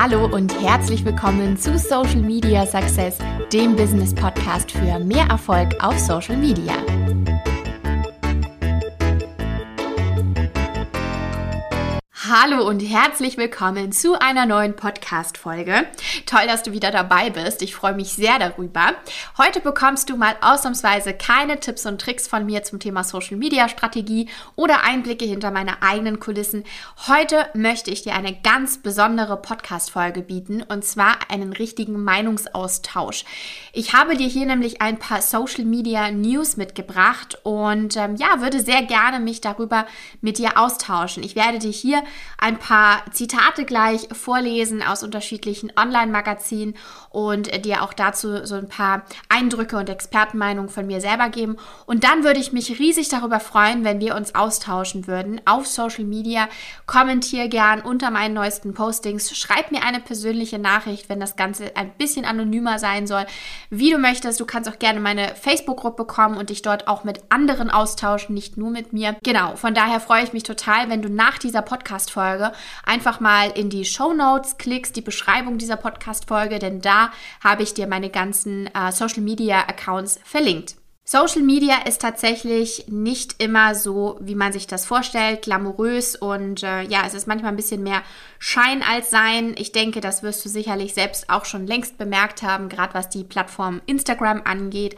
Hallo und herzlich willkommen zu Social Media Success, dem Business Podcast für mehr Erfolg auf Social Media. Hallo und herzlich willkommen zu einer neuen Podcast-Folge. Toll, dass du wieder dabei bist. Ich freue mich sehr darüber. Heute bekommst du mal ausnahmsweise keine Tipps und Tricks von mir zum Thema Social Media Strategie oder Einblicke hinter meine eigenen Kulissen. Heute möchte ich dir eine ganz besondere Podcast-Folge bieten und zwar einen richtigen Meinungsaustausch. Ich habe dir hier nämlich ein paar Social Media News mitgebracht und ähm, ja, würde sehr gerne mich darüber mit dir austauschen. Ich werde dir hier ein paar Zitate gleich vorlesen aus unterschiedlichen Online-Magazinen und dir auch dazu so ein paar Eindrücke und Expertenmeinungen von mir selber geben. Und dann würde ich mich riesig darüber freuen, wenn wir uns austauschen würden auf Social Media. Kommentier gern unter meinen neuesten Postings. Schreib mir eine persönliche Nachricht, wenn das Ganze ein bisschen anonymer sein soll. Wie du möchtest. Du kannst auch gerne meine Facebook-Gruppe kommen und dich dort auch mit anderen austauschen, nicht nur mit mir. Genau, von daher freue ich mich total, wenn du nach dieser Podcast-Folge einfach mal in die Show Notes klickst, die Beschreibung dieser Podcast-Folge, denn da habe ich dir meine ganzen äh, Social Media Accounts verlinkt. Social Media ist tatsächlich nicht immer so, wie man sich das vorstellt, glamourös und äh, ja, es ist manchmal ein bisschen mehr Schein als Sein. Ich denke, das wirst du sicherlich selbst auch schon längst bemerkt haben, gerade was die Plattform Instagram angeht.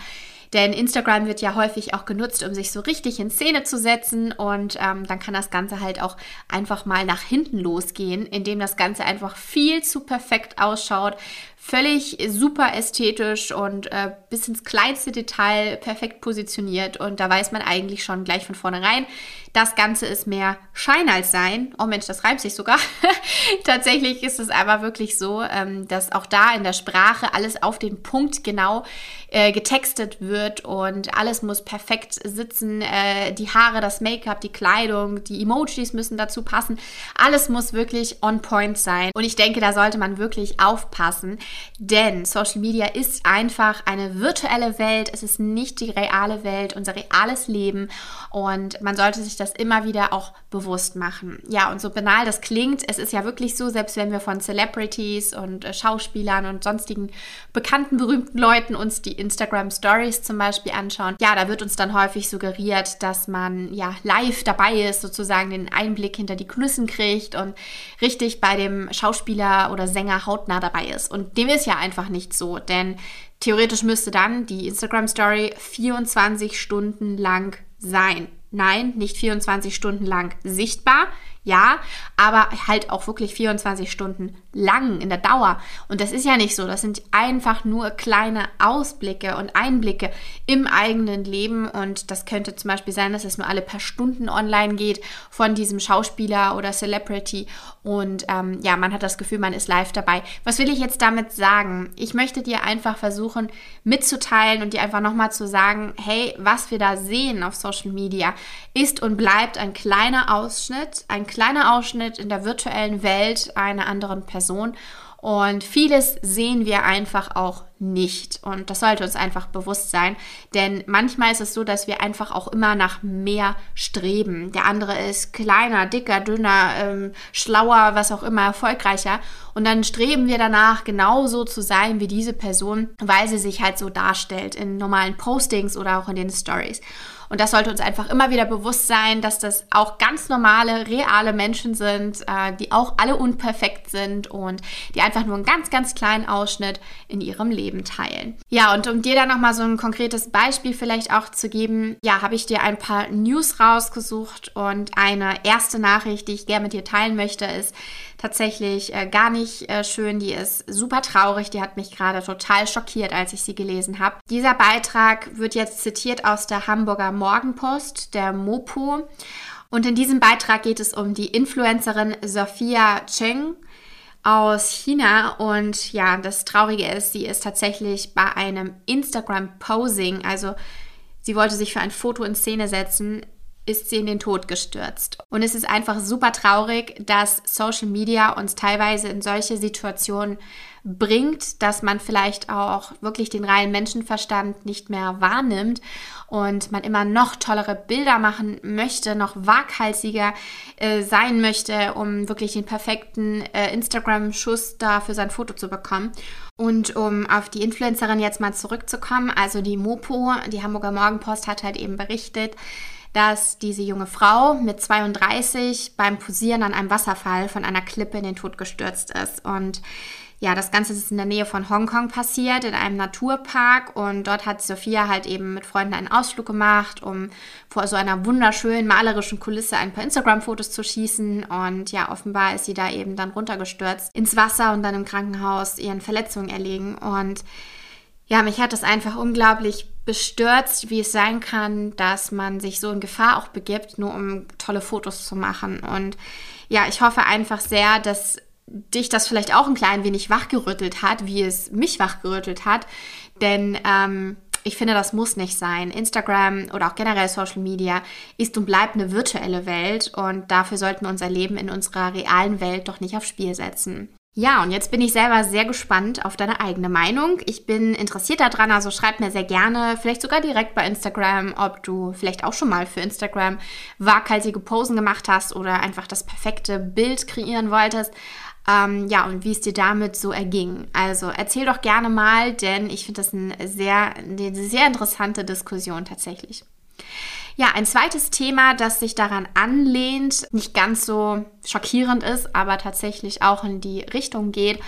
Denn Instagram wird ja häufig auch genutzt, um sich so richtig in Szene zu setzen. Und ähm, dann kann das Ganze halt auch einfach mal nach hinten losgehen, indem das Ganze einfach viel zu perfekt ausschaut, völlig super ästhetisch und äh, bis ins kleinste Detail perfekt positioniert. Und da weiß man eigentlich schon gleich von vornherein, das Ganze ist mehr Schein als Sein. Oh Mensch, das reimt sich sogar. Tatsächlich ist es aber wirklich so, ähm, dass auch da in der Sprache alles auf den Punkt genau äh, getextet wird und alles muss perfekt sitzen. Äh, die Haare, das Make-up, die Kleidung, die Emojis müssen dazu passen. Alles muss wirklich on point sein. Und ich denke, da sollte man wirklich aufpassen, denn Social Media ist einfach eine virtuelle Welt. Es ist nicht die reale Welt, unser reales Leben. Und man sollte sich das immer wieder auch bewusst machen. Ja, und so banal das klingt, es ist ja wirklich so, selbst wenn wir von Celebrities und äh, Schauspielern und sonstigen bekannten, berühmten Leuten uns die Instagram Stories zum Beispiel anschauen, ja, da wird uns dann häufig suggeriert, dass man ja live dabei ist, sozusagen den Einblick hinter die Kulissen kriegt und richtig bei dem Schauspieler oder Sänger hautnah dabei ist. Und dem ist ja einfach nicht so, denn theoretisch müsste dann die Instagram Story 24 Stunden lang sein. Nein, nicht 24 Stunden lang sichtbar, ja, aber halt auch wirklich 24 Stunden lang in der Dauer. Und das ist ja nicht so. Das sind einfach nur kleine Ausblicke und Einblicke im eigenen Leben. Und das könnte zum Beispiel sein, dass es nur alle paar Stunden online geht von diesem Schauspieler oder Celebrity. Und ähm, ja, man hat das Gefühl, man ist live dabei. Was will ich jetzt damit sagen? Ich möchte dir einfach versuchen mitzuteilen und dir einfach nochmal zu sagen, hey, was wir da sehen auf Social Media ist und bleibt ein kleiner Ausschnitt, ein kleiner Ausschnitt in der virtuellen Welt einer anderen Person. Und vieles sehen wir einfach auch nicht. Und das sollte uns einfach bewusst sein. Denn manchmal ist es so, dass wir einfach auch immer nach mehr streben. Der andere ist kleiner, dicker, dünner, ähm, schlauer, was auch immer, erfolgreicher. Und dann streben wir danach, genauso zu sein wie diese Person, weil sie sich halt so darstellt in normalen Postings oder auch in den Stories. Und das sollte uns einfach immer wieder bewusst sein, dass das auch ganz normale, reale Menschen sind, äh, die auch alle unperfekt sind und die einfach nur einen ganz, ganz kleinen Ausschnitt in ihrem Leben teilen. Ja, und um dir dann nochmal so ein konkretes Beispiel vielleicht auch zu geben, ja, habe ich dir ein paar News rausgesucht und eine erste Nachricht, die ich gerne mit dir teilen möchte, ist, tatsächlich äh, gar nicht äh, schön. Die ist super traurig. Die hat mich gerade total schockiert, als ich sie gelesen habe. Dieser Beitrag wird jetzt zitiert aus der Hamburger Morgenpost, der Mopo. Und in diesem Beitrag geht es um die Influencerin Sophia Cheng aus China. Und ja, das Traurige ist, sie ist tatsächlich bei einem Instagram-Posing, also sie wollte sich für ein Foto in Szene setzen, ist sie in den Tod gestürzt. Und es ist einfach super traurig, dass Social Media uns teilweise in solche Situationen bringt, dass man vielleicht auch wirklich den reinen Menschenverstand nicht mehr wahrnimmt und man immer noch tollere Bilder machen möchte, noch waghalsiger äh, sein möchte, um wirklich den perfekten äh, Instagram-Schuss da für sein Foto zu bekommen. Und um auf die Influencerin jetzt mal zurückzukommen, also die Mopo, die Hamburger Morgenpost hat halt eben berichtet, dass diese junge Frau mit 32 beim Posieren an einem Wasserfall von einer Klippe in den Tod gestürzt ist. Und ja, das Ganze ist in der Nähe von Hongkong passiert, in einem Naturpark. Und dort hat Sophia halt eben mit Freunden einen Ausflug gemacht, um vor so einer wunderschönen malerischen Kulisse ein paar Instagram-Fotos zu schießen. Und ja, offenbar ist sie da eben dann runtergestürzt ins Wasser und dann im Krankenhaus ihren Verletzungen erlegen. Und ja, mich hat das einfach unglaublich bestürzt, wie es sein kann, dass man sich so in Gefahr auch begibt, nur um tolle Fotos zu machen. Und ja, ich hoffe einfach sehr, dass dich das vielleicht auch ein klein wenig wachgerüttelt hat, wie es mich wachgerüttelt hat. Denn ähm, ich finde, das muss nicht sein. Instagram oder auch generell Social Media ist und bleibt eine virtuelle Welt und dafür sollten wir unser Leben in unserer realen Welt doch nicht aufs Spiel setzen. Ja, und jetzt bin ich selber sehr gespannt auf deine eigene Meinung. Ich bin interessiert daran, also schreib mir sehr gerne, vielleicht sogar direkt bei Instagram, ob du vielleicht auch schon mal für Instagram waghalsige Posen gemacht hast oder einfach das perfekte Bild kreieren wolltest. Ähm, ja, und wie es dir damit so erging. Also erzähl doch gerne mal, denn ich finde das ein sehr, eine sehr interessante Diskussion tatsächlich. Ja, ein zweites Thema, das sich daran anlehnt, nicht ganz so schockierend ist, aber tatsächlich auch in die Richtung geht,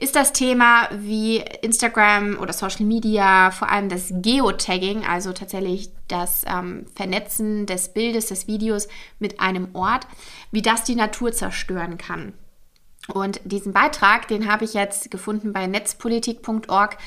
ist das Thema, wie Instagram oder Social Media, vor allem das Geotagging, also tatsächlich das ähm, Vernetzen des Bildes, des Videos mit einem Ort, wie das die Natur zerstören kann. Und diesen Beitrag, den habe ich jetzt gefunden bei netzpolitik.org.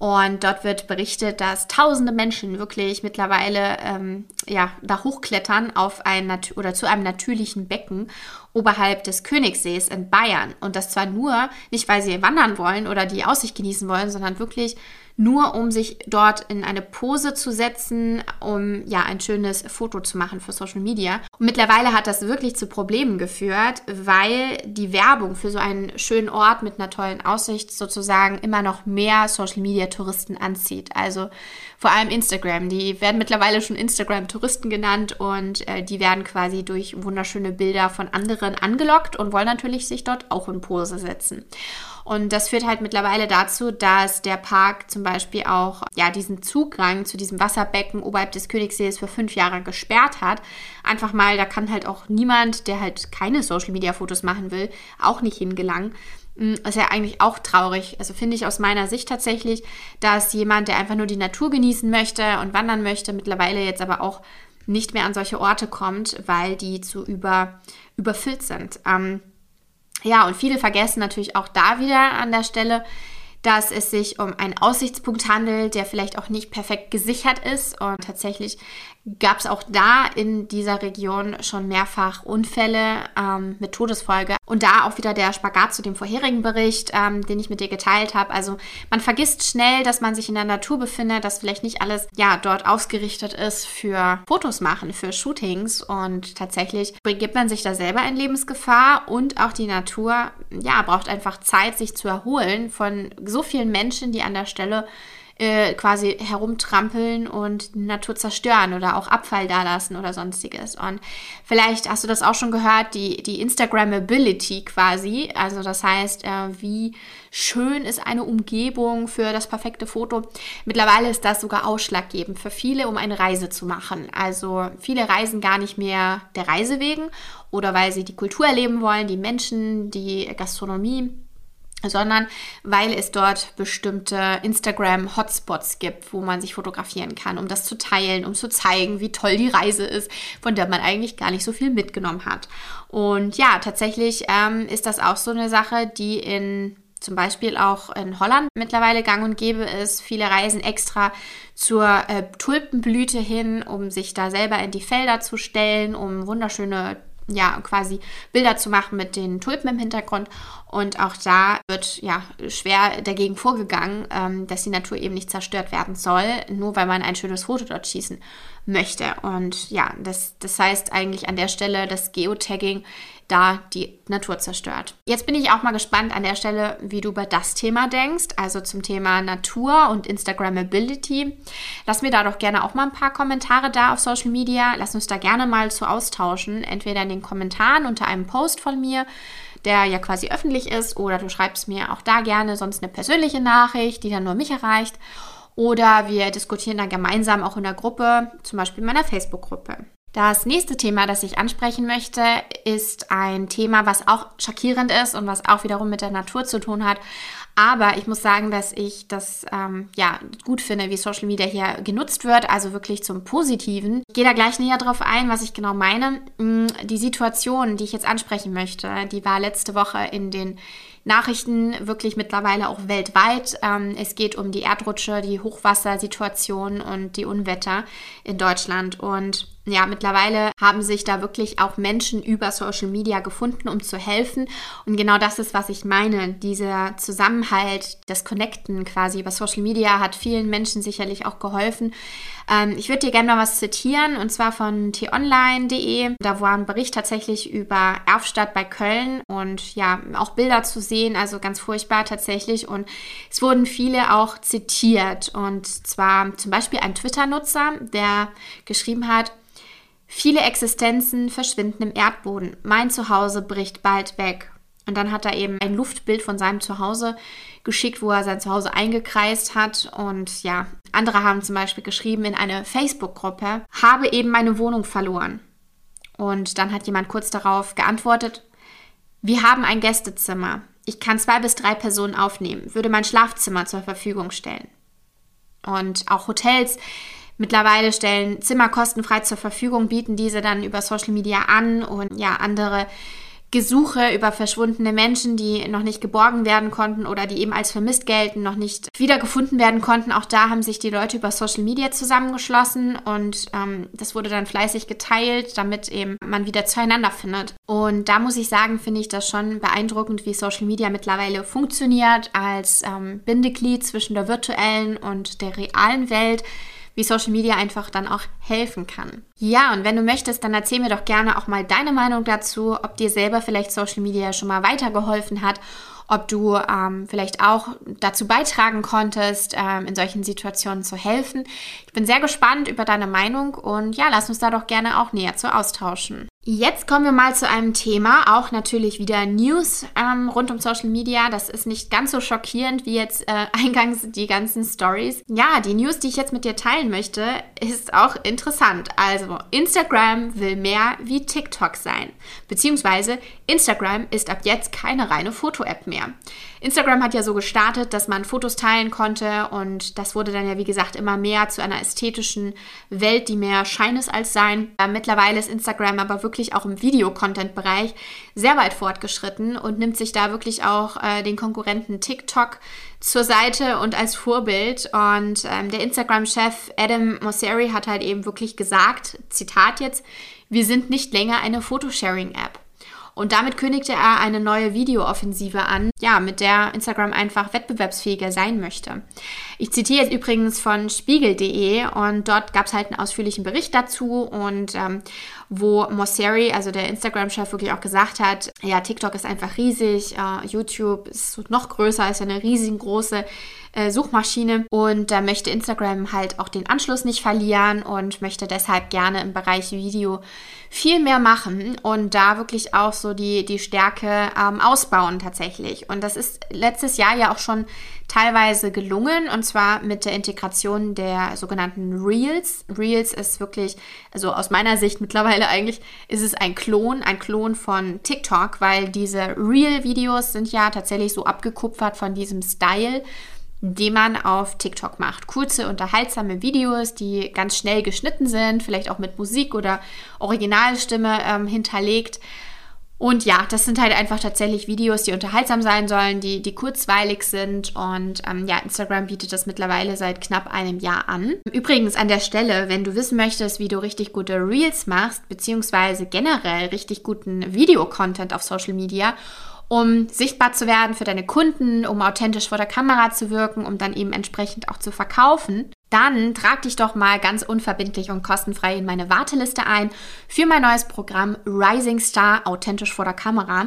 Und dort wird berichtet, dass tausende Menschen wirklich mittlerweile ähm, ja, da hochklettern auf ein oder zu einem natürlichen Becken oberhalb des Königssees in Bayern. Und das zwar nur nicht, weil sie wandern wollen oder die Aussicht genießen wollen, sondern wirklich nur um sich dort in eine Pose zu setzen, um ja ein schönes Foto zu machen für Social Media. Und mittlerweile hat das wirklich zu Problemen geführt, weil die Werbung für so einen schönen Ort mit einer tollen Aussicht sozusagen immer noch mehr Social Media Touristen anzieht. Also vor allem Instagram. Die werden mittlerweile schon Instagram-Touristen genannt und äh, die werden quasi durch wunderschöne Bilder von anderen angelockt und wollen natürlich sich dort auch in Pose setzen. Und das führt halt mittlerweile dazu, dass der Park zum Beispiel auch ja, diesen Zugang zu diesem Wasserbecken oberhalb des Königssees für fünf Jahre gesperrt hat. Einfach mal, da kann halt auch niemand, der halt keine Social Media Fotos machen will, auch nicht hingelangen. Mm, ist ja eigentlich auch traurig. Also finde ich aus meiner Sicht tatsächlich, dass jemand, der einfach nur die Natur genießen möchte und wandern möchte, mittlerweile jetzt aber auch nicht mehr an solche Orte kommt, weil die zu über, überfüllt sind. Ähm, ja, und viele vergessen natürlich auch da wieder an der Stelle, dass es sich um einen Aussichtspunkt handelt, der vielleicht auch nicht perfekt gesichert ist. Und tatsächlich gab es auch da in dieser Region schon mehrfach Unfälle ähm, mit Todesfolge. Und da auch wieder der Spagat zu dem vorherigen Bericht, ähm, den ich mit dir geteilt habe. Also man vergisst schnell, dass man sich in der Natur befindet, dass vielleicht nicht alles ja dort ausgerichtet ist für Fotos machen, für Shootings. Und tatsächlich begibt man sich da selber in Lebensgefahr und auch die Natur ja braucht einfach Zeit, sich zu erholen von so vielen Menschen, die an der Stelle äh, quasi herumtrampeln und Natur zerstören oder auch Abfall dalassen oder sonstiges. Und vielleicht hast du das auch schon gehört, die, die Instagrammability quasi. Also das heißt, äh, wie schön ist eine Umgebung für das perfekte Foto. Mittlerweile ist das sogar ausschlaggebend für viele, um eine Reise zu machen. Also viele reisen gar nicht mehr der Reise wegen oder weil sie die Kultur erleben wollen, die Menschen, die Gastronomie sondern weil es dort bestimmte Instagram-Hotspots gibt, wo man sich fotografieren kann, um das zu teilen, um zu zeigen, wie toll die Reise ist, von der man eigentlich gar nicht so viel mitgenommen hat. Und ja, tatsächlich ähm, ist das auch so eine Sache, die in zum Beispiel auch in Holland mittlerweile gang und gäbe ist. Viele reisen extra zur äh, Tulpenblüte hin, um sich da selber in die Felder zu stellen, um wunderschöne ja, quasi Bilder zu machen mit den Tulpen im Hintergrund. Und auch da wird ja schwer dagegen vorgegangen, ähm, dass die Natur eben nicht zerstört werden soll, nur weil man ein schönes Foto dort schießen möchte. Und ja, das, das heißt eigentlich an der Stelle, dass Geotagging da die Natur zerstört. Jetzt bin ich auch mal gespannt an der Stelle, wie du über das Thema denkst, also zum Thema Natur und Instagrammability. Lass mir da doch gerne auch mal ein paar Kommentare da auf Social Media. Lass uns da gerne mal zu austauschen, entweder in den Kommentaren unter einem Post von mir, der ja quasi öffentlich ist, oder du schreibst mir auch da gerne sonst eine persönliche Nachricht, die dann nur mich erreicht. Oder wir diskutieren dann gemeinsam auch in der Gruppe, zum Beispiel in meiner Facebook-Gruppe. Das nächste Thema, das ich ansprechen möchte, ist ein Thema, was auch schockierend ist und was auch wiederum mit der Natur zu tun hat. Aber ich muss sagen, dass ich das ähm, ja gut finde, wie Social Media hier genutzt wird, also wirklich zum Positiven. Ich gehe da gleich näher drauf ein, was ich genau meine. Mm, die Situation, die ich jetzt ansprechen möchte, die war letzte Woche in den Nachrichten wirklich mittlerweile auch weltweit. Ähm, es geht um die Erdrutsche, die Hochwassersituation und die Unwetter in Deutschland. Und ja, mittlerweile haben sich da wirklich auch Menschen über Social Media gefunden, um zu helfen. Und genau das ist, was ich meine. Dieser Zusammenhalt, das Connecten quasi über Social Media hat vielen Menschen sicherlich auch geholfen. Ähm, ich würde dir gerne mal was zitieren, und zwar von t-online.de. Da war ein Bericht tatsächlich über Erfstadt bei Köln und ja, auch Bilder zu sehen, also ganz furchtbar tatsächlich. Und es wurden viele auch zitiert. Und zwar zum Beispiel ein Twitter-Nutzer, der geschrieben hat, Viele Existenzen verschwinden im Erdboden. Mein Zuhause bricht bald weg. Und dann hat er eben ein Luftbild von seinem Zuhause geschickt, wo er sein Zuhause eingekreist hat. Und ja, andere haben zum Beispiel geschrieben in eine Facebook-Gruppe, habe eben meine Wohnung verloren. Und dann hat jemand kurz darauf geantwortet, wir haben ein Gästezimmer. Ich kann zwei bis drei Personen aufnehmen, würde mein Schlafzimmer zur Verfügung stellen. Und auch Hotels Mittlerweile stellen Zimmer kostenfrei zur Verfügung, bieten diese dann über Social Media an und ja, andere Gesuche über verschwundene Menschen, die noch nicht geborgen werden konnten oder die eben als vermisst gelten, noch nicht wiedergefunden werden konnten. Auch da haben sich die Leute über Social Media zusammengeschlossen und ähm, das wurde dann fleißig geteilt, damit eben man wieder zueinander findet. Und da muss ich sagen, finde ich das schon beeindruckend, wie Social Media mittlerweile funktioniert als ähm, Bindeglied zwischen der virtuellen und der realen Welt wie Social Media einfach dann auch helfen kann. Ja, und wenn du möchtest, dann erzähl mir doch gerne auch mal deine Meinung dazu, ob dir selber vielleicht Social Media schon mal weitergeholfen hat ob du ähm, vielleicht auch dazu beitragen konntest, ähm, in solchen Situationen zu helfen. Ich bin sehr gespannt über deine Meinung und ja, lass uns da doch gerne auch näher zu austauschen. Jetzt kommen wir mal zu einem Thema, auch natürlich wieder News ähm, rund um Social Media. Das ist nicht ganz so schockierend wie jetzt äh, eingangs die ganzen Stories. Ja, die News, die ich jetzt mit dir teilen möchte, ist auch interessant. Also, Instagram will mehr wie TikTok sein. Beziehungsweise, Instagram ist ab jetzt keine reine Foto-App mehr. Instagram hat ja so gestartet, dass man Fotos teilen konnte und das wurde dann ja, wie gesagt, immer mehr zu einer ästhetischen Welt, die mehr Schein ist als Sein. Äh, mittlerweile ist Instagram aber wirklich auch im Videocontent-Bereich sehr weit fortgeschritten und nimmt sich da wirklich auch äh, den Konkurrenten TikTok zur Seite und als Vorbild. Und ähm, der Instagram-Chef Adam Mosseri hat halt eben wirklich gesagt, Zitat jetzt, wir sind nicht länger eine Photosharing-App. Und damit kündigte er eine neue Videooffensive an, ja, mit der Instagram einfach wettbewerbsfähiger sein möchte. Ich zitiere jetzt übrigens von spiegel.de und dort gab es halt einen ausführlichen Bericht dazu und ähm, wo Mosseri, also der Instagram-Chef, wirklich auch gesagt hat, ja, TikTok ist einfach riesig, äh, YouTube ist noch größer, ist ja eine riesengroße äh, Suchmaschine. Und da möchte Instagram halt auch den Anschluss nicht verlieren und möchte deshalb gerne im Bereich Video viel mehr machen und da wirklich auch so die, die Stärke ähm, ausbauen tatsächlich. Und das ist letztes Jahr ja auch schon teilweise gelungen und zwar mit der Integration der sogenannten Reels. Reels ist wirklich, also aus meiner Sicht mittlerweile eigentlich, ist es ein Klon, ein Klon von TikTok, weil diese Reel-Videos sind ja tatsächlich so abgekupfert von diesem Style den man auf TikTok macht. Kurze, unterhaltsame Videos, die ganz schnell geschnitten sind, vielleicht auch mit Musik oder Originalstimme ähm, hinterlegt. Und ja, das sind halt einfach tatsächlich Videos, die unterhaltsam sein sollen, die, die kurzweilig sind. Und ähm, ja, Instagram bietet das mittlerweile seit knapp einem Jahr an. Übrigens an der Stelle, wenn du wissen möchtest, wie du richtig gute Reels machst, beziehungsweise generell richtig guten Videocontent auf Social Media um sichtbar zu werden für deine Kunden, um authentisch vor der Kamera zu wirken, um dann eben entsprechend auch zu verkaufen dann trag dich doch mal ganz unverbindlich und kostenfrei in meine Warteliste ein für mein neues Programm Rising Star authentisch vor der Kamera.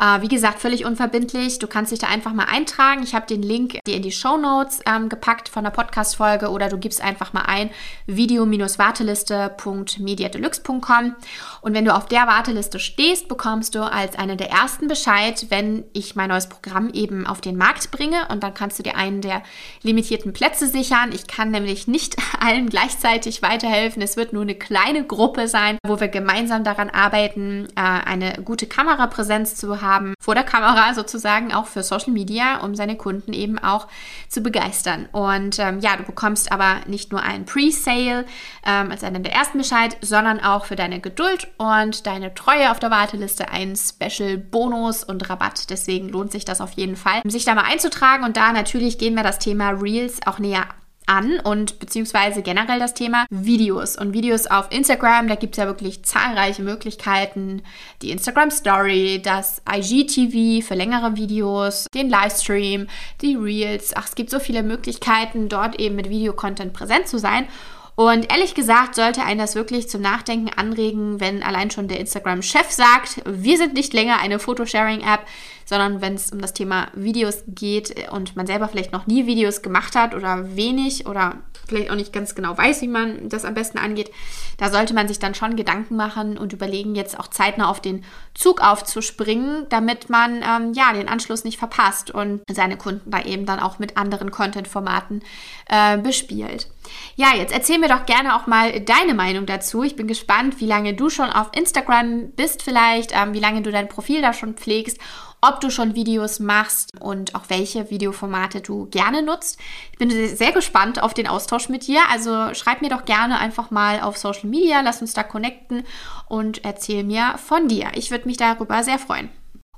Äh, wie gesagt, völlig unverbindlich. Du kannst dich da einfach mal eintragen. Ich habe den Link dir in die Show Notes ähm, gepackt von der Podcast-Folge oder du gibst einfach mal ein video-warteliste.mediadeluxe.com und wenn du auf der Warteliste stehst, bekommst du als eine der ersten Bescheid, wenn ich mein neues Programm eben auf den Markt bringe und dann kannst du dir einen der limitierten Plätze sichern. Ich kann nämlich nicht allen gleichzeitig weiterhelfen. Es wird nur eine kleine Gruppe sein, wo wir gemeinsam daran arbeiten, äh, eine gute Kamerapräsenz zu haben, vor der Kamera sozusagen, auch für Social Media, um seine Kunden eben auch zu begeistern. Und ähm, ja, du bekommst aber nicht nur einen Pre-Sale ähm, als einen der ersten Bescheid, sondern auch für deine Geduld und deine Treue auf der Warteliste einen Special-Bonus und Rabatt. Deswegen lohnt sich das auf jeden Fall, sich da mal einzutragen. Und da natürlich gehen wir das Thema Reels auch näher an und beziehungsweise generell das Thema Videos und Videos auf Instagram. Da gibt es ja wirklich zahlreiche Möglichkeiten. Die Instagram Story, das IGTV für längere Videos, den Livestream, die Reels. Ach, es gibt so viele Möglichkeiten, dort eben mit Videocontent präsent zu sein. Und ehrlich gesagt sollte einen das wirklich zum Nachdenken anregen, wenn allein schon der Instagram-Chef sagt, wir sind nicht länger eine Photosharing-App, sondern wenn es um das Thema Videos geht und man selber vielleicht noch nie Videos gemacht hat oder wenig oder vielleicht auch nicht ganz genau weiß, wie man das am besten angeht, da sollte man sich dann schon Gedanken machen und überlegen, jetzt auch zeitnah auf den Zug aufzuspringen, damit man ähm, ja den Anschluss nicht verpasst und seine Kunden da eben dann auch mit anderen Content-Formaten äh, bespielt. Ja, jetzt erzähl mir doch gerne auch mal deine Meinung dazu. Ich bin gespannt, wie lange du schon auf Instagram bist vielleicht, ähm, wie lange du dein Profil da schon pflegst ob du schon Videos machst und auch welche Videoformate du gerne nutzt. Ich bin sehr gespannt auf den Austausch mit dir. Also schreib mir doch gerne einfach mal auf Social Media, lass uns da connecten und erzähl mir von dir. Ich würde mich darüber sehr freuen.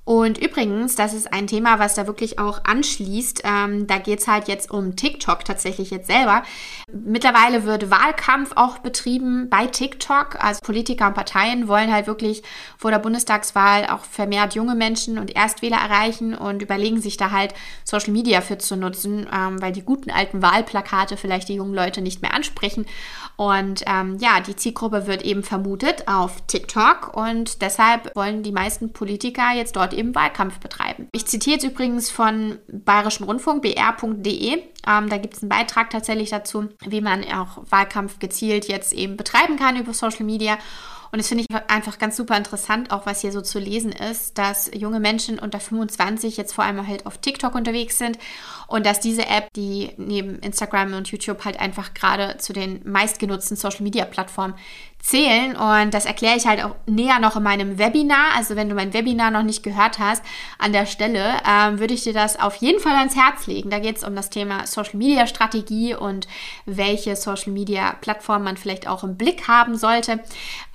Und übrigens, das ist ein Thema, was da wirklich auch anschließt. Ähm, da geht es halt jetzt um TikTok tatsächlich jetzt selber. Mittlerweile wird Wahlkampf auch betrieben bei TikTok. Also Politiker und Parteien wollen halt wirklich vor der Bundestagswahl auch vermehrt junge Menschen und Erstwähler erreichen und überlegen sich da halt Social Media für zu nutzen, ähm, weil die guten alten Wahlplakate vielleicht die jungen Leute nicht mehr ansprechen. Und ähm, ja, die Zielgruppe wird eben vermutet auf TikTok und deshalb wollen die meisten Politiker jetzt dort eben Wahlkampf betreiben. Ich zitiere jetzt übrigens von Bayerischen Rundfunk, br.de. Ähm, da gibt es einen Beitrag tatsächlich dazu, wie man auch Wahlkampf gezielt jetzt eben betreiben kann über Social Media. Und das finde ich einfach ganz super interessant, auch was hier so zu lesen ist, dass junge Menschen unter 25 jetzt vor allem halt auf TikTok unterwegs sind und dass diese App, die neben Instagram und YouTube halt einfach gerade zu den meistgenutzten Social Media Plattformen zählen. Und das erkläre ich halt auch näher noch in meinem Webinar. Also wenn du mein Webinar noch nicht gehört hast, an der Stelle ähm, würde ich dir das auf jeden Fall ans Herz legen. Da geht es um das Thema Social Media Strategie und welche Social Media Plattformen man vielleicht auch im Blick haben sollte.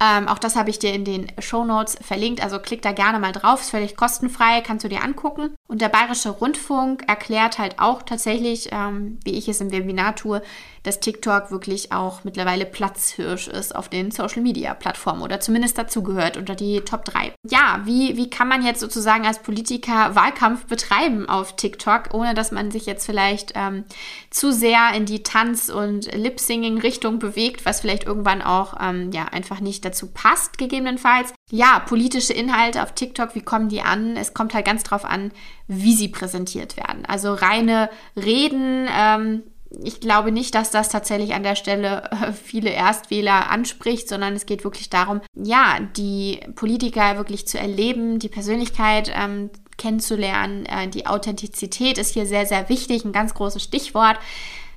Ähm, auch das habe ich dir in den Show Notes verlinkt. Also klick da gerne mal drauf. Ist völlig kostenfrei, kannst du dir angucken. Und der Bayerische Rundfunk erklärt halt auch tatsächlich, ähm, wie ich es im Webinar tue, dass TikTok wirklich auch mittlerweile Platzhirsch ist auf den Social Media Plattformen oder zumindest dazugehört unter die Top 3. Ja, wie, wie kann man jetzt sozusagen als Politiker Wahlkampf betreiben auf TikTok, ohne dass man sich jetzt vielleicht ähm, zu sehr in die Tanz- und Lip-Singing-Richtung bewegt, was vielleicht irgendwann auch ähm, ja, einfach nicht dazu passt, gegebenenfalls. Ja, politische Inhalte auf TikTok, wie kommen die an? Es kommt halt ganz drauf an, wie sie präsentiert werden. Also reine Reden, ähm, ich glaube nicht, dass das tatsächlich an der Stelle äh, viele Erstwähler anspricht, sondern es geht wirklich darum, ja, die Politiker wirklich zu erleben, die Persönlichkeit ähm, kennenzulernen. Äh, die Authentizität ist hier sehr, sehr wichtig, ein ganz großes Stichwort.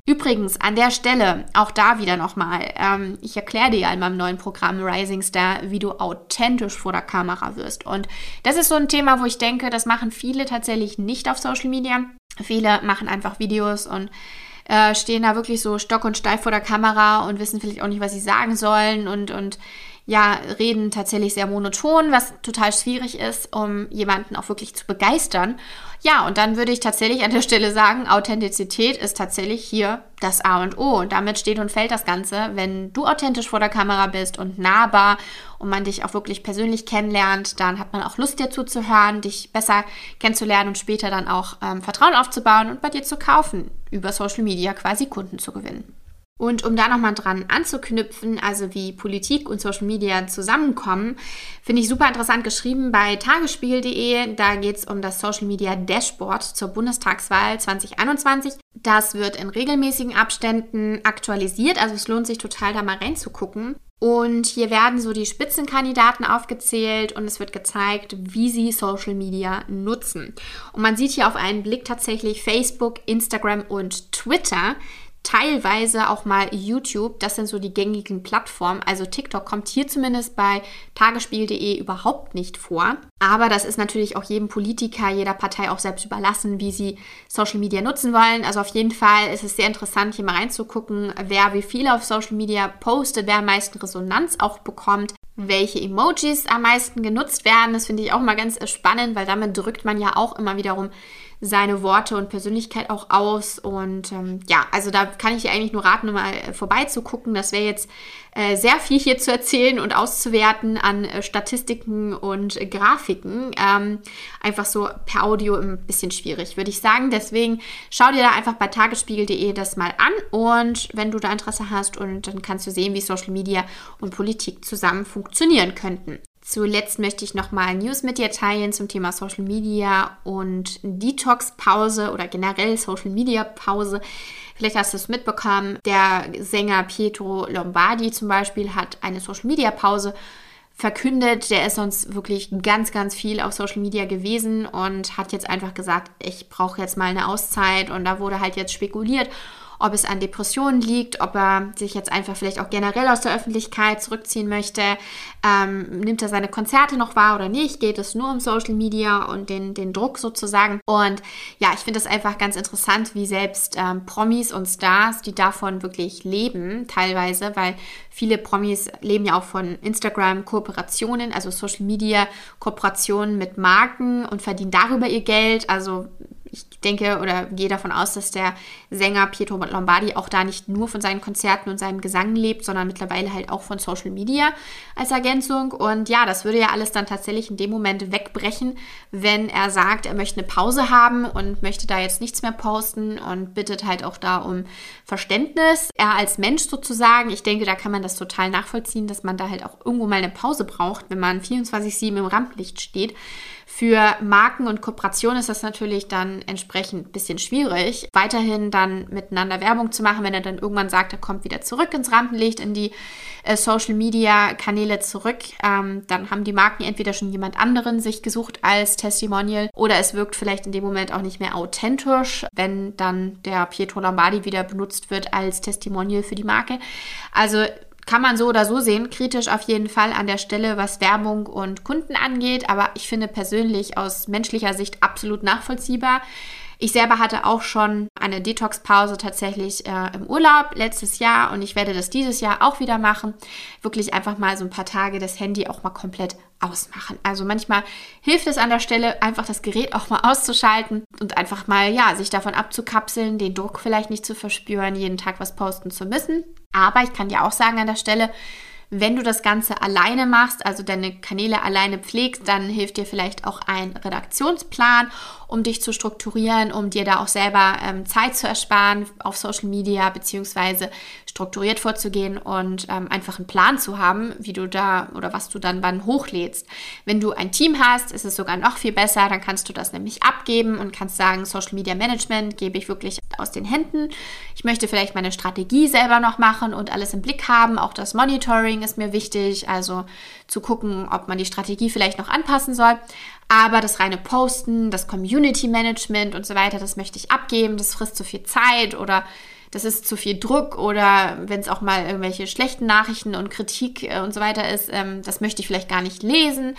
Übrigens, an der Stelle, auch da wieder nochmal, ähm, ich erkläre dir ja in meinem neuen Programm Rising Star, wie du authentisch vor der Kamera wirst. Und das ist so ein Thema, wo ich denke, das machen viele tatsächlich nicht auf Social Media. Viele machen einfach Videos und äh, stehen da wirklich so stock und steif vor der Kamera und wissen vielleicht auch nicht, was sie sagen sollen und, und ja, reden tatsächlich sehr monoton, was total schwierig ist, um jemanden auch wirklich zu begeistern. Ja, und dann würde ich tatsächlich an der Stelle sagen, Authentizität ist tatsächlich hier das A und O. Und damit steht und fällt das Ganze. Wenn du authentisch vor der Kamera bist und nahbar und man dich auch wirklich persönlich kennenlernt, dann hat man auch Lust, dir zuzuhören, dich besser kennenzulernen und später dann auch ähm, Vertrauen aufzubauen und bei dir zu kaufen, über Social Media quasi Kunden zu gewinnen. Und um da nochmal dran anzuknüpfen, also wie Politik und Social Media zusammenkommen, finde ich super interessant geschrieben bei tagesspiegel.de. Da geht es um das Social Media Dashboard zur Bundestagswahl 2021. Das wird in regelmäßigen Abständen aktualisiert, also es lohnt sich total da mal reinzugucken. Und hier werden so die Spitzenkandidaten aufgezählt und es wird gezeigt, wie sie Social Media nutzen. Und man sieht hier auf einen Blick tatsächlich Facebook, Instagram und Twitter teilweise auch mal YouTube. Das sind so die gängigen Plattformen. Also TikTok kommt hier zumindest bei tagesspiel.de überhaupt nicht vor. Aber das ist natürlich auch jedem Politiker, jeder Partei auch selbst überlassen, wie sie Social Media nutzen wollen. Also auf jeden Fall ist es sehr interessant, hier mal reinzugucken, wer wie viel auf Social Media postet, wer am meisten Resonanz auch bekommt welche Emojis am meisten genutzt werden. Das finde ich auch mal ganz spannend, weil damit drückt man ja auch immer wiederum seine Worte und Persönlichkeit auch aus. Und ähm, ja, also da kann ich dir eigentlich nur raten, mal äh, vorbeizugucken. Das wäre jetzt äh, sehr viel hier zu erzählen und auszuwerten an äh, Statistiken und Grafiken. Ähm, einfach so per Audio ein bisschen schwierig, würde ich sagen. Deswegen schau dir da einfach bei tagesspiegel.de das mal an und wenn du da Interesse hast und dann kannst du sehen, wie Social Media und Politik zusammen funktionieren könnten. Zuletzt möchte ich nochmal News mit dir teilen zum Thema Social Media und Detox-Pause oder generell Social Media-Pause. Vielleicht hast du es mitbekommen, der Sänger Pietro Lombardi zum Beispiel hat eine Social Media-Pause verkündet. Der ist sonst wirklich ganz, ganz viel auf Social Media gewesen und hat jetzt einfach gesagt, ich brauche jetzt mal eine Auszeit. Und da wurde halt jetzt spekuliert, ob es an Depressionen liegt, ob er sich jetzt einfach vielleicht auch generell aus der Öffentlichkeit zurückziehen möchte. Ähm, nimmt er seine Konzerte noch wahr oder nicht? Geht es nur um Social Media und den, den Druck sozusagen? Und ja, ich finde es einfach ganz interessant, wie selbst ähm, Promis und Stars, die davon wirklich leben, teilweise, weil viele Promis leben ja auch von Instagram-Kooperationen, also Social Media-Kooperationen mit Marken und verdienen darüber ihr Geld. Also ich denke oder gehe davon aus, dass der Sänger Pietro Lombardi auch da nicht nur von seinen Konzerten und seinem Gesang lebt, sondern mittlerweile halt auch von Social Media als Ergänzung. Und ja, das würde ja alles dann tatsächlich in dem Moment wegbrechen, wenn er sagt, er möchte eine Pause haben und möchte da jetzt nichts mehr posten und bittet halt auch da um Verständnis. Er als Mensch sozusagen, ich denke, da kann man das total nachvollziehen, dass man da halt auch irgendwo mal eine Pause braucht, wenn man 24-7 im Rampenlicht steht. Für Marken und Kooperationen ist das natürlich dann entsprechend ein bisschen schwierig, weiterhin dann miteinander Werbung zu machen, wenn er dann irgendwann sagt, er kommt wieder zurück ins Rampenlicht, in die äh, Social Media Kanäle zurück. Ähm, dann haben die Marken entweder schon jemand anderen sich gesucht als Testimonial oder es wirkt vielleicht in dem Moment auch nicht mehr authentisch, wenn dann der Pietro Lombardi wieder benutzt wird als Testimonial für die Marke. Also kann man so oder so sehen, kritisch auf jeden Fall an der Stelle, was Werbung und Kunden angeht, aber ich finde persönlich aus menschlicher Sicht absolut nachvollziehbar. Ich selber hatte auch schon eine Detox-Pause tatsächlich äh, im Urlaub letztes Jahr und ich werde das dieses Jahr auch wieder machen. Wirklich einfach mal so ein paar Tage das Handy auch mal komplett ausmachen. Also manchmal hilft es an der Stelle, einfach das Gerät auch mal auszuschalten und einfach mal, ja, sich davon abzukapseln, den Druck vielleicht nicht zu verspüren, jeden Tag was posten zu müssen. Aber ich kann dir auch sagen an der Stelle, wenn du das Ganze alleine machst, also deine Kanäle alleine pflegst, dann hilft dir vielleicht auch ein Redaktionsplan, um dich zu strukturieren, um dir da auch selber ähm, Zeit zu ersparen auf Social Media, beziehungsweise strukturiert vorzugehen und ähm, einfach einen Plan zu haben, wie du da oder was du dann wann hochlädst. Wenn du ein Team hast, ist es sogar noch viel besser, dann kannst du das nämlich abgeben und kannst sagen, Social Media Management gebe ich wirklich aus den Händen. Ich möchte vielleicht meine Strategie selber noch machen und alles im Blick haben. Auch das Monitoring ist mir wichtig, also zu gucken, ob man die Strategie vielleicht noch anpassen soll. Aber das reine Posten, das Community Management und so weiter, das möchte ich abgeben. Das frisst zu viel Zeit oder das ist zu viel Druck oder wenn es auch mal irgendwelche schlechten Nachrichten und Kritik äh, und so weiter ist, ähm, das möchte ich vielleicht gar nicht lesen.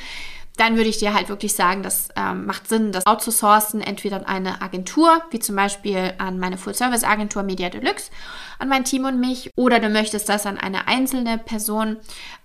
dann würde ich dir halt wirklich sagen, das ähm, macht Sinn, das outzusourcen, entweder an eine Agentur, wie zum Beispiel an meine Full-Service-Agentur Media Deluxe, an mein Team und mich, oder du möchtest das an eine einzelne Person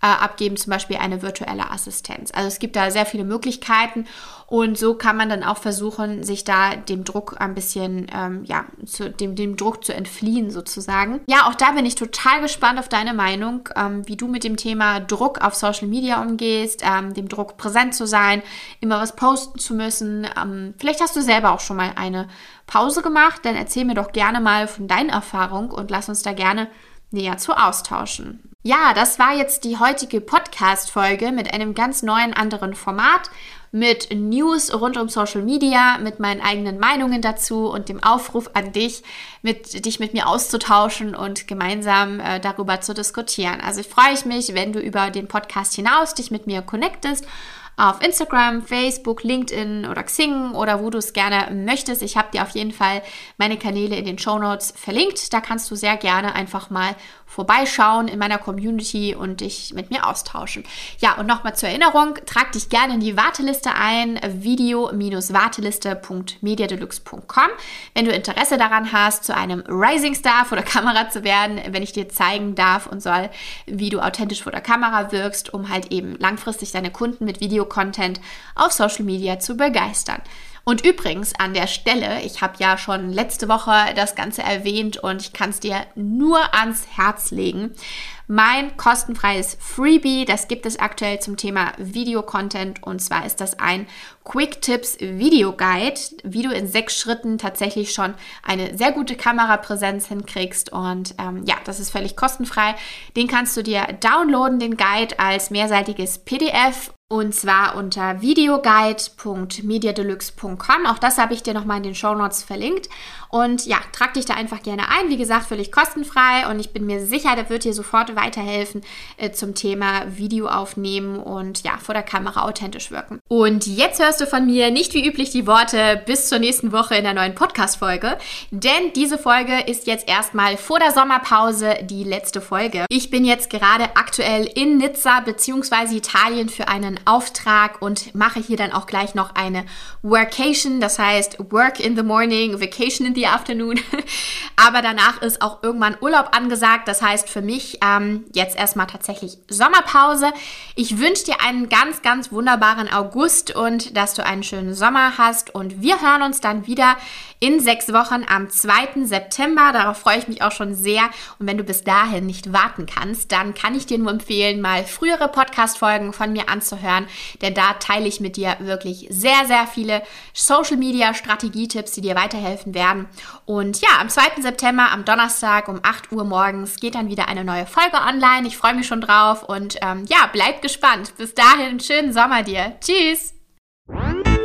äh, abgeben, zum Beispiel eine virtuelle Assistenz. Also es gibt da sehr viele Möglichkeiten und so kann man dann auch versuchen, sich da dem Druck ein bisschen, ähm, ja, zu, dem, dem Druck zu entfliehen sozusagen. Ja, auch da bin ich total gespannt auf deine Meinung, ähm, wie du mit dem Thema Druck auf Social Media umgehst, ähm, dem Druck präsent zu sein, immer was posten zu müssen. Ähm, vielleicht hast du selber auch schon mal eine Pause gemacht, dann erzähl mir doch gerne mal von deinen Erfahrungen und lass uns da gerne näher zu austauschen. Ja, das war jetzt die heutige Podcast-Folge mit einem ganz neuen anderen Format mit News rund um Social Media, mit meinen eigenen Meinungen dazu und dem Aufruf an dich, mit, dich mit mir auszutauschen und gemeinsam äh, darüber zu diskutieren. Also ich freue mich, wenn du über den Podcast hinaus dich mit mir connectest auf Instagram, Facebook, LinkedIn oder Xing oder wo du es gerne möchtest. Ich habe dir auf jeden Fall meine Kanäle in den Show Notes verlinkt. Da kannst du sehr gerne einfach mal vorbeischauen in meiner Community und dich mit mir austauschen. Ja, und nochmal zur Erinnerung, trag dich gerne in die Warteliste ein, video-warteliste.mediadeluxe.com. Wenn du Interesse daran hast, zu einem Rising Star vor der Kamera zu werden, wenn ich dir zeigen darf und soll, wie du authentisch vor der Kamera wirkst, um halt eben langfristig deine Kunden mit Videocontent auf Social Media zu begeistern. Und übrigens an der Stelle, ich habe ja schon letzte Woche das Ganze erwähnt und ich kann es dir nur ans Herz legen. Mein kostenfreies Freebie, das gibt es aktuell zum Thema Videocontent und zwar ist das ein Quick Tips Video Guide, wie du in sechs Schritten tatsächlich schon eine sehr gute Kamerapräsenz hinkriegst und ähm, ja, das ist völlig kostenfrei. Den kannst du dir downloaden, den Guide als mehrseitiges PDF und zwar unter videoguide.mediadeluxe.com. Auch das habe ich dir nochmal in den Show Notes verlinkt. Und ja, trag dich da einfach gerne ein. Wie gesagt, völlig kostenfrei. Und ich bin mir sicher, da wird dir sofort weiterhelfen äh, zum Thema Video aufnehmen und ja, vor der Kamera authentisch wirken. Und jetzt hörst du von mir nicht wie üblich die Worte bis zur nächsten Woche in der neuen Podcast-Folge. Denn diese Folge ist jetzt erstmal vor der Sommerpause die letzte Folge. Ich bin jetzt gerade aktuell in Nizza bzw. Italien für einen Auftrag und mache hier dann auch gleich noch eine Workation, das heißt Work in the Morning, Vacation in the Afternoon. Aber danach ist auch irgendwann Urlaub angesagt. Das heißt für mich ähm, jetzt erstmal tatsächlich Sommerpause. Ich wünsche dir einen ganz, ganz wunderbaren August und dass du einen schönen Sommer hast. Und wir hören uns dann wieder in sechs Wochen am 2. September. Darauf freue ich mich auch schon sehr. Und wenn du bis dahin nicht warten kannst, dann kann ich dir nur empfehlen, mal frühere Podcast-Folgen von mir anzuhören, denn da teile ich mit dir wirklich sehr, sehr viele Social-Media-Strategietipps, die dir weiterhelfen werden. Und ja, am 2. September, am Donnerstag um 8 Uhr morgens geht dann wieder eine neue Folge online. Ich freue mich schon drauf und ähm, ja, bleib gespannt. Bis dahin, schönen Sommer dir. Tschüss! Bye.